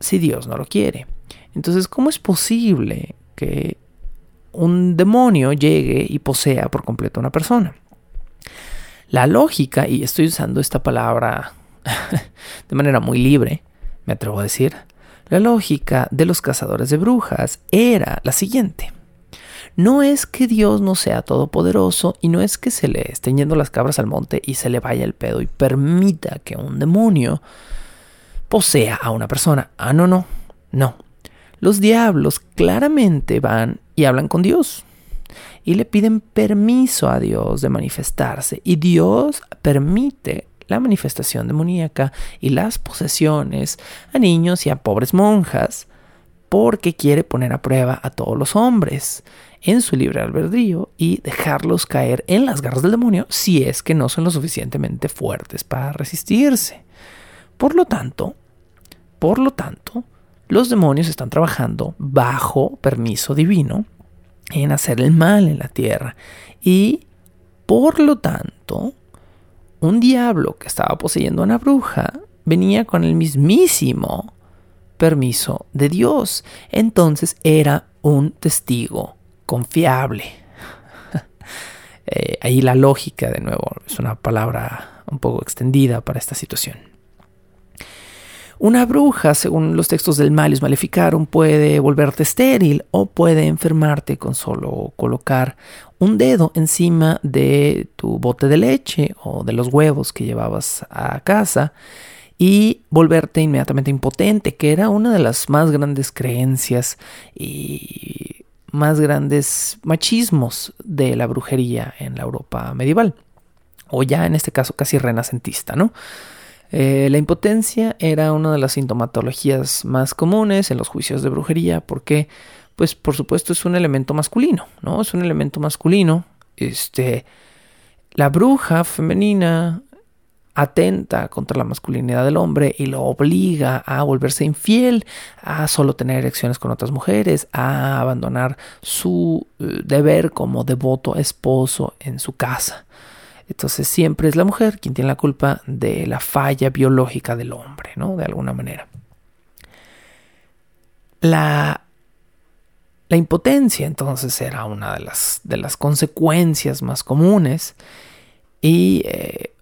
si Dios no lo quiere. Entonces, ¿cómo es posible que un demonio llegue y posea por completo a una persona? La lógica, y estoy usando esta palabra (laughs) de manera muy libre, me atrevo a decir, la lógica de los cazadores de brujas era la siguiente. No es que Dios no sea todopoderoso y no es que se le estén yendo las cabras al monte y se le vaya el pedo y permita que un demonio posea a una persona. Ah, no, no, no. Los diablos claramente van y hablan con Dios y le piden permiso a Dios de manifestarse. Y Dios permite la manifestación demoníaca y las posesiones a niños y a pobres monjas porque quiere poner a prueba a todos los hombres en su libre albedrío y dejarlos caer en las garras del demonio si es que no son lo suficientemente fuertes para resistirse. Por lo tanto, por lo tanto, los demonios están trabajando bajo permiso divino en hacer el mal en la tierra. Y por lo tanto, un diablo que estaba poseyendo a una bruja venía con el mismísimo permiso de Dios. Entonces era un testigo confiable. (laughs) Eh, ahí la lógica, de nuevo, es una palabra un poco extendida para esta situación. Una bruja, según los textos del Malius Maleficarum, puede volverte estéril o puede enfermarte con solo colocar un dedo encima de tu bote de leche o de los huevos que llevabas a casa y volverte inmediatamente impotente, que era una de las más grandes creencias y más grandes machismos de la brujería en la Europa medieval, o ya en este caso casi renacentista, ¿no? Eh, la impotencia era una de las sintomatologías más comunes en los juicios de brujería porque, pues por supuesto es un elemento masculino, ¿no? Es un elemento masculino. Este, la bruja femenina atenta contra la masculinidad del hombre y lo obliga a volverse infiel, a solo tener erecciones con otras mujeres, a abandonar su eh, deber como devoto esposo en su casa. Entonces siempre es la mujer quien tiene la culpa de la falla biológica del hombre, ¿no? De alguna manera. La, la impotencia entonces era una de las, de las consecuencias más comunes y eh,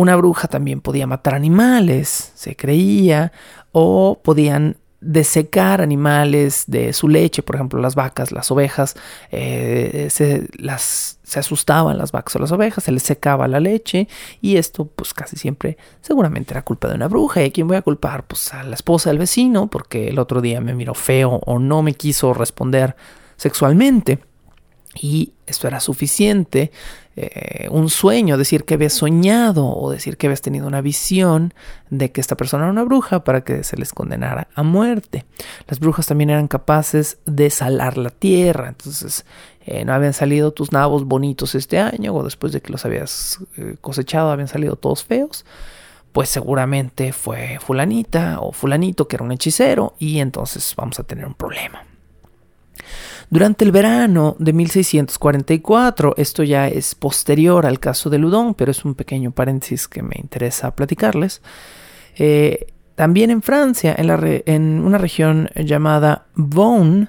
una bruja también podía matar animales, se creía, o podían de secar animales de su leche, por ejemplo las vacas, las ovejas, eh, se, las, se asustaban las vacas o las ovejas, se les secaba la leche y esto pues casi siempre seguramente era culpa de una bruja. ¿Y a quién voy a culpar? Pues a la esposa del vecino porque el otro día me miró feo o no me quiso responder sexualmente. Y esto era suficiente, eh, un sueño, decir que habías soñado o decir que habías tenido una visión de que esta persona era una bruja para que se les condenara a muerte. Las brujas también eran capaces de salar la tierra, entonces eh, no habían salido tus nabos bonitos este año o después de que los habías eh, cosechado habían salido todos feos pues seguramente fue fulanita o fulanito que era un hechicero y entonces vamos a tener un problema. Durante el verano de 1644, esto ya es posterior al caso de Ludon, pero es un pequeño paréntesis que me interesa platicarles, eh, también en Francia, en, una región llamada Vaughan,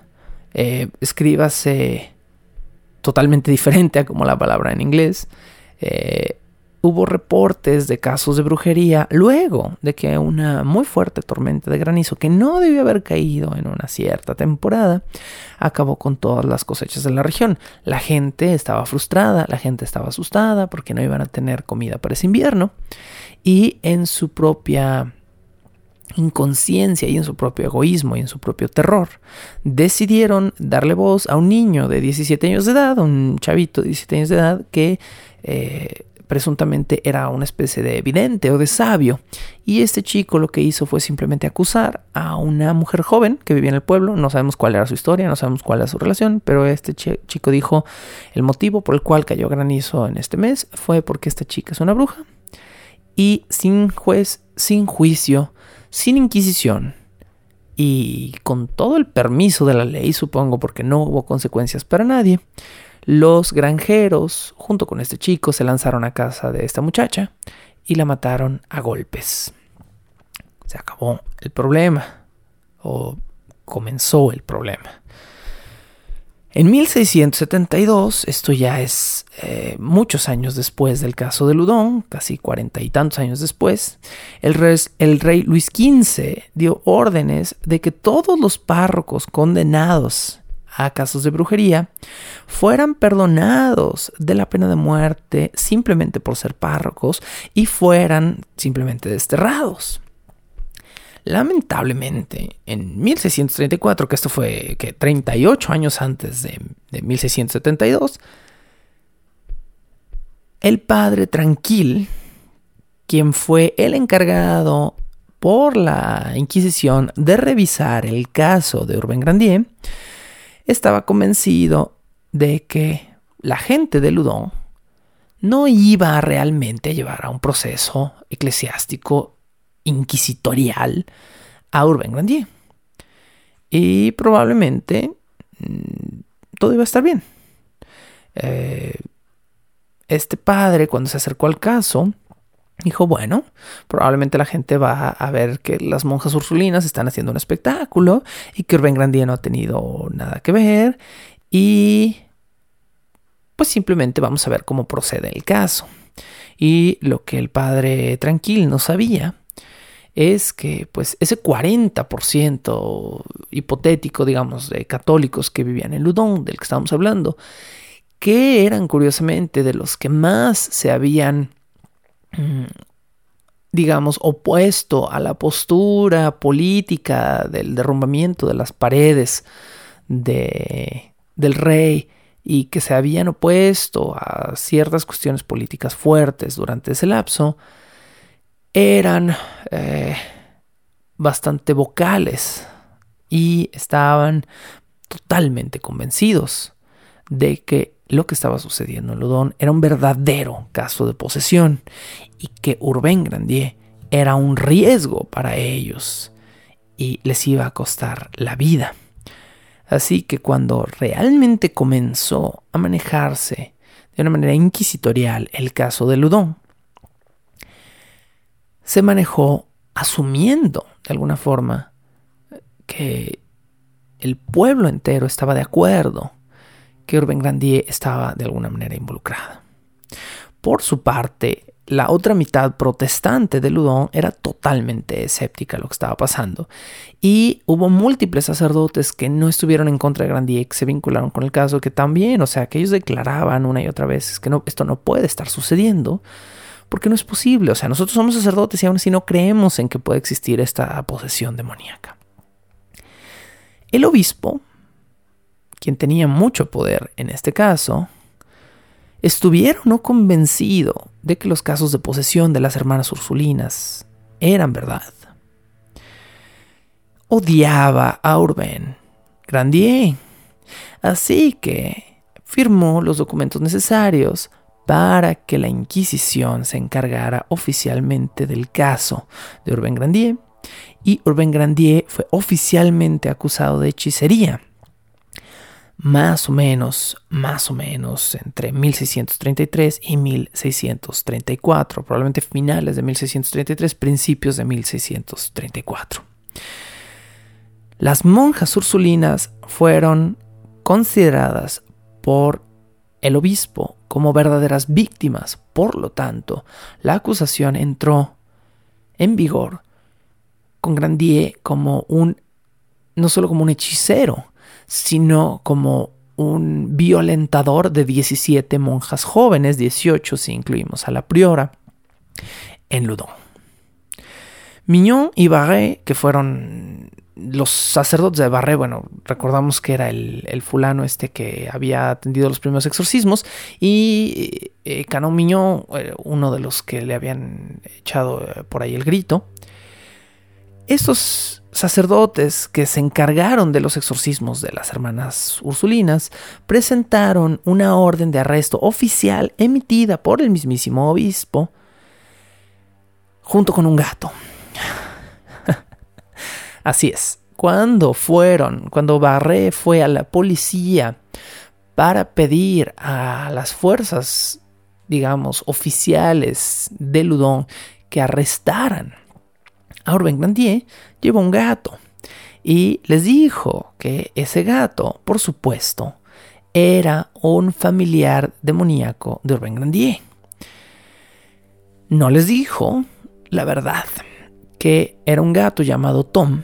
eh, escríbase totalmente (laughs) diferente a como la palabra en inglés, eh, hubo reportes de casos de brujería luego de que una muy fuerte tormenta de granizo que no debió haber caído en una cierta temporada acabó con todas las cosechas de la región. La gente estaba frustrada, la gente estaba asustada porque no iban a tener comida para ese invierno y en su propia inconsciencia y en su propio egoísmo y en su propio terror, decidieron darle voz a un niño de 17 años de edad, un chavito de 17 años de edad que eh, presuntamente era una especie de evidente o de sabio. Y este chico lo que hizo fue simplemente acusar a una mujer joven que vivía en el pueblo. No sabemos cuál era su historia, no sabemos cuál era su relación, pero este chico dijo el motivo por el cual cayó granizo en este mes fue porque esta chica es una bruja. Y sin juez, sin juicio, sin inquisición y con todo el permiso de la ley, supongo, porque no hubo consecuencias para nadie, los granjeros, junto con este chico, se lanzaron a casa de esta muchacha y la mataron a golpes. Se acabó el problema, o comenzó el problema. En 1672, esto ya es eh, muchos años después del caso de Ludón, casi cuarenta y tantos años después, el rey, el rey Luis XV dio órdenes de que todos los párrocos condenados a casos de brujería fueran perdonados de la pena de muerte simplemente por ser párrocos y fueran simplemente desterrados. Lamentablemente, en 1634, que esto fue que 38 años antes de, de 1672, el padre Tranquil, quien fue el encargado por la Inquisición de revisar el caso de Urbain Grandier, estaba convencido de que la gente de Ludon no iba realmente a llevar a un proceso eclesiástico inquisitorial a Urbain Grandier. Y probablemente mm, todo iba a estar bien. Eh, este padre, cuando se acercó al caso, dijo, bueno, probablemente la gente va a ver que las monjas ursulinas están haciendo un espectáculo y que Urbain Grandier no ha tenido nada que ver y pues simplemente vamos a ver cómo procede el caso. Y lo que el padre tranquilo no sabía es que pues ese 40% hipotético, digamos, de católicos que vivían en Ludón, del que estamos hablando, que eran curiosamente de los que más se habían, digamos, opuesto a la postura política del derrumbamiento de las paredes de, del rey y que se habían opuesto a ciertas cuestiones políticas fuertes durante ese lapso, eran eh, bastante vocales y estaban totalmente convencidos de que lo que estaba sucediendo en Ludón era un verdadero caso de posesión y que Urbain Grandier era un riesgo para ellos y les iba a costar la vida. Así que cuando realmente comenzó a manejarse de una manera inquisitorial el caso de Ludón, se manejó asumiendo de alguna forma que el pueblo entero estaba de acuerdo que Urbain Grandier estaba de alguna manera involucrada. Por su parte, la otra mitad protestante de Ludon era totalmente escéptica a lo que estaba pasando y hubo múltiples sacerdotes que no estuvieron en contra de Grandier, que se vincularon con el caso, que también, o sea, que ellos declaraban una y otra vez que esto no puede estar sucediendo, porque no es posible. O sea, nosotros somos sacerdotes y aún así no creemos en que pueda existir esta posesión demoníaca. El obispo, quien tenía mucho poder en este caso, estuviera no convencido de que los casos de posesión de las hermanas Ursulinas eran verdad. Odiaba a Urbain Grandier, así que firmó los documentos necesarios para que la Inquisición se encargara oficialmente del caso de Urbain Grandier y Urbain Grandier fue oficialmente acusado de hechicería. Más o menos, más o menos entre 1633 y 1634, probablemente finales de 1633, principios de 1634. Las monjas ursulinas fueron consideradas por el obispo como verdaderas víctimas. Por lo tanto, la acusación entró en vigor con Grandier como un, no solo como un hechicero, sino como un violentador de 17 monjas jóvenes, 18 si incluimos a la priora, en Ludon. Mignon y Barré, que fueron los sacerdotes de Barré, bueno, recordamos que era el, fulano este que había atendido los primeros exorcismos, y eh, Canon Mignon, eh, uno de los que le habían echado eh, por ahí el grito. Estos sacerdotes que se encargaron de los exorcismos de las hermanas Ursulinas presentaron una orden de arresto oficial emitida por el mismísimo obispo junto con un gato. (laughs) Así es, cuando fueron, cuando Barré fue a la policía para pedir a las fuerzas, digamos, oficiales de Ludón que arrestaran a Urbain Grandier, llevó un gato y les dijo que ese gato, por supuesto, era un familiar demoníaco de Urbain Grandier. No les dijo la verdad, que era un gato llamado Tom,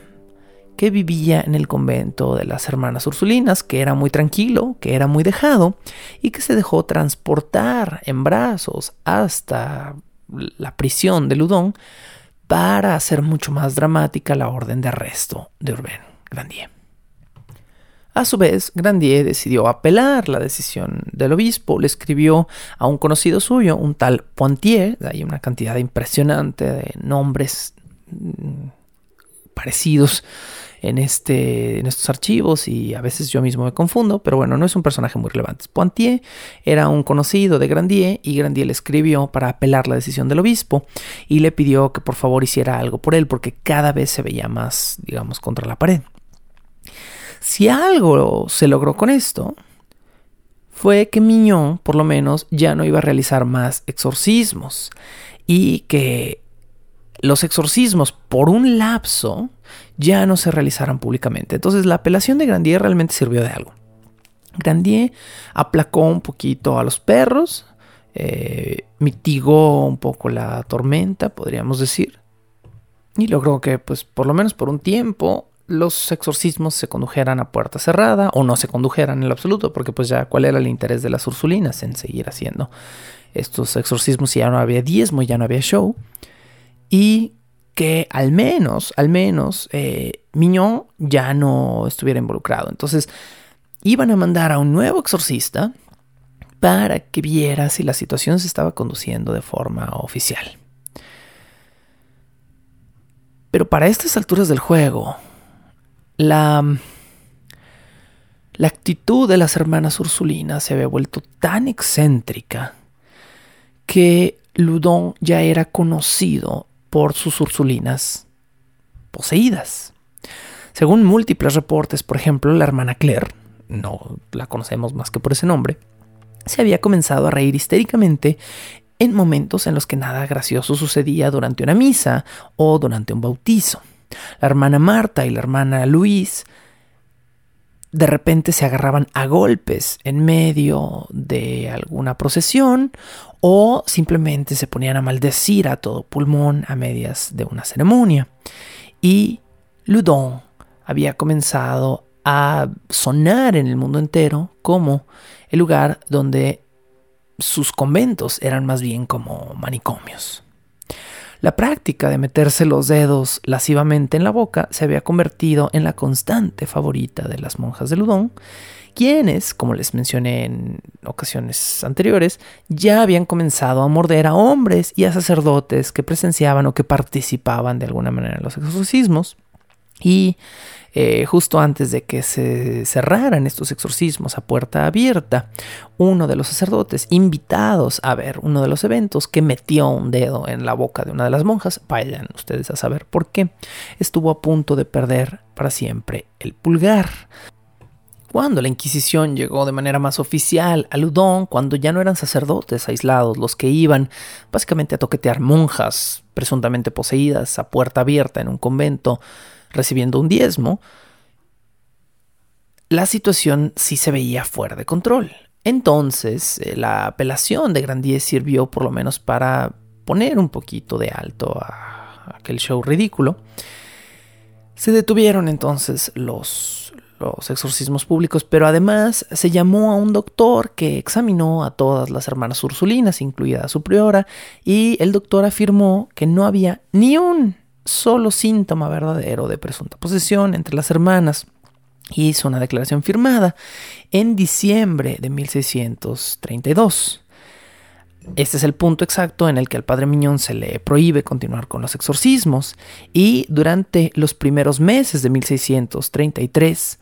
que vivía en el convento de las hermanas Ursulinas, que era muy tranquilo, que era muy dejado, y que se dejó transportar en brazos hasta la prisión de Ludón para hacer mucho más dramática la orden de arresto de Urbain Grandier. A su vez, Grandier decidió apelar la decisión del obispo, le escribió a un conocido suyo, un tal Pointier, hay una cantidad impresionante de nombres mm, parecidos en, este, en estos archivos y a veces yo mismo me confundo, pero bueno, no es un personaje muy relevante. Pointier era un conocido de Grandier y Grandier le escribió para apelar la decisión del obispo y le pidió que por favor hiciera algo por él porque cada vez se veía más, digamos, contra la pared. Si algo se logró con esto, fue que Miñón, por lo menos, ya no iba a realizar más exorcismos y que los exorcismos por un lapso ya no se realizaran públicamente. Entonces la apelación de Grandier realmente sirvió de algo. Grandier aplacó un poquito a los perros, eh, mitigó un poco la tormenta, podríamos decir, y logró que, pues, por lo menos por un tiempo, los exorcismos se condujeran a puerta cerrada o no se condujeran en lo absoluto, porque pues ya cuál era el interés de las Ursulinas en seguir haciendo estos exorcismos si ya no había diezmo, ya no había show y que al menos, al menos, eh, Miñón ya no estuviera involucrado. Entonces, iban a mandar a un nuevo exorcista para que viera si la situación se estaba conduciendo de forma oficial. Pero para estas alturas del juego, la, la actitud de las hermanas Ursulinas se había vuelto tan excéntrica que Ludon ya era conocido por sus ursulinas poseídas. Según múltiples reportes, por ejemplo, la hermana Claire, no la conocemos más que por ese nombre, se había comenzado a reír histéricamente en momentos en los que nada gracioso sucedía durante una misa o durante un bautizo. La hermana Marta y la hermana Luis de repente se agarraban a golpes en medio de alguna procesión o simplemente se ponían a maldecir a todo pulmón a medias de una ceremonia. Y Ludon había comenzado a sonar en el mundo entero como el lugar donde sus conventos eran más bien como manicomios. La práctica de meterse los dedos lascivamente en la boca se había convertido en la constante favorita de las monjas de Ludón, quienes, como les mencioné en ocasiones anteriores, ya habían comenzado a morder a hombres y a sacerdotes que presenciaban o que participaban de alguna manera en los exorcismos. Y eh, justo antes de que se cerraran estos exorcismos a puerta abierta, uno de los sacerdotes invitados a ver uno de los eventos que metió un dedo en la boca de una de las monjas, vayan ustedes a saber por qué, estuvo a punto de perder para siempre el pulgar. Cuando la Inquisición llegó de manera más oficial a Ludón, cuando ya no eran sacerdotes aislados los que iban básicamente a toquetear monjas presuntamente poseídas a puerta abierta en un convento, recibiendo un diezmo, la situación sí se veía fuera de control. Entonces, eh, la apelación de Grandier sirvió por lo menos para poner un poquito de alto a aquel show ridículo. Se detuvieron entonces los, los exorcismos públicos, pero además se llamó a un doctor que examinó a todas las hermanas ursulinas, incluida su priora, y el doctor afirmó que no había ni un solo síntoma verdadero de presunta posesión entre las hermanas hizo una declaración firmada en diciembre de 1632. Este es el punto exacto en el que al padre Miñón se le prohíbe continuar con los exorcismos y durante los primeros meses de 1633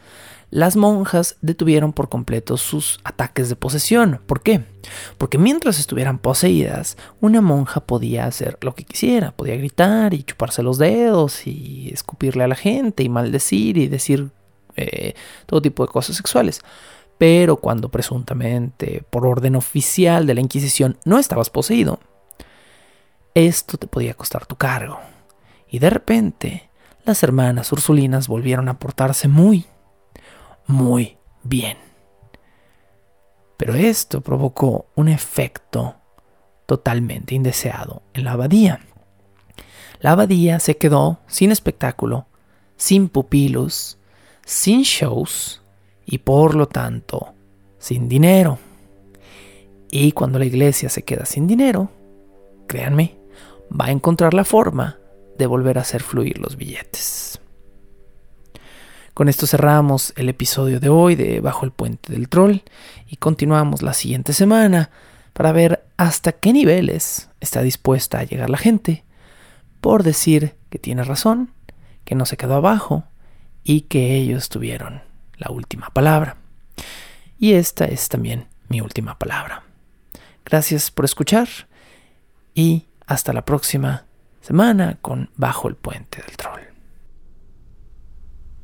las monjas detuvieron por completo sus ataques de posesión. ¿Por qué? Porque mientras estuvieran poseídas, una monja podía hacer lo que quisiera, podía gritar y chuparse los dedos y escupirle a la gente y maldecir y decir eh, todo tipo de cosas sexuales. Pero cuando presuntamente, por orden oficial de la Inquisición, no estabas poseído, esto te podía costar tu cargo. Y de repente, las hermanas ursulinas volvieron a portarse muy, muy bien. Pero esto provocó un efecto totalmente indeseado en la abadía. La abadía se quedó sin espectáculo, sin pupilos, sin shows y por lo tanto sin dinero. Y cuando la iglesia se queda sin dinero, créanme, va a encontrar la forma de volver a hacer fluir los billetes. Con esto cerramos el episodio de hoy de Bajo el Puente del Troll y continuamos la siguiente semana para ver hasta qué niveles está dispuesta a llegar la gente por decir que tiene razón, que no se quedó abajo y que ellos tuvieron la última palabra. Y esta es también mi última palabra. Gracias por escuchar y hasta la próxima semana con Bajo el Puente del Troll.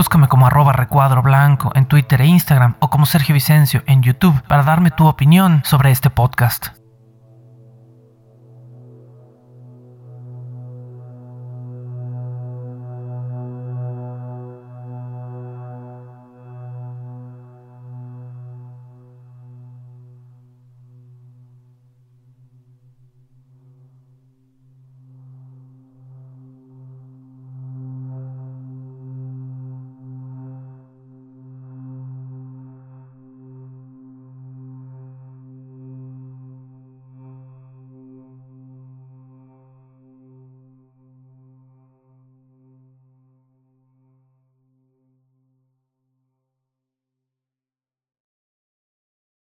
Búscame como arroba recuadro blanco en Twitter e Instagram o como Sergio Vicencio en YouTube para darme tu opinión sobre este podcast.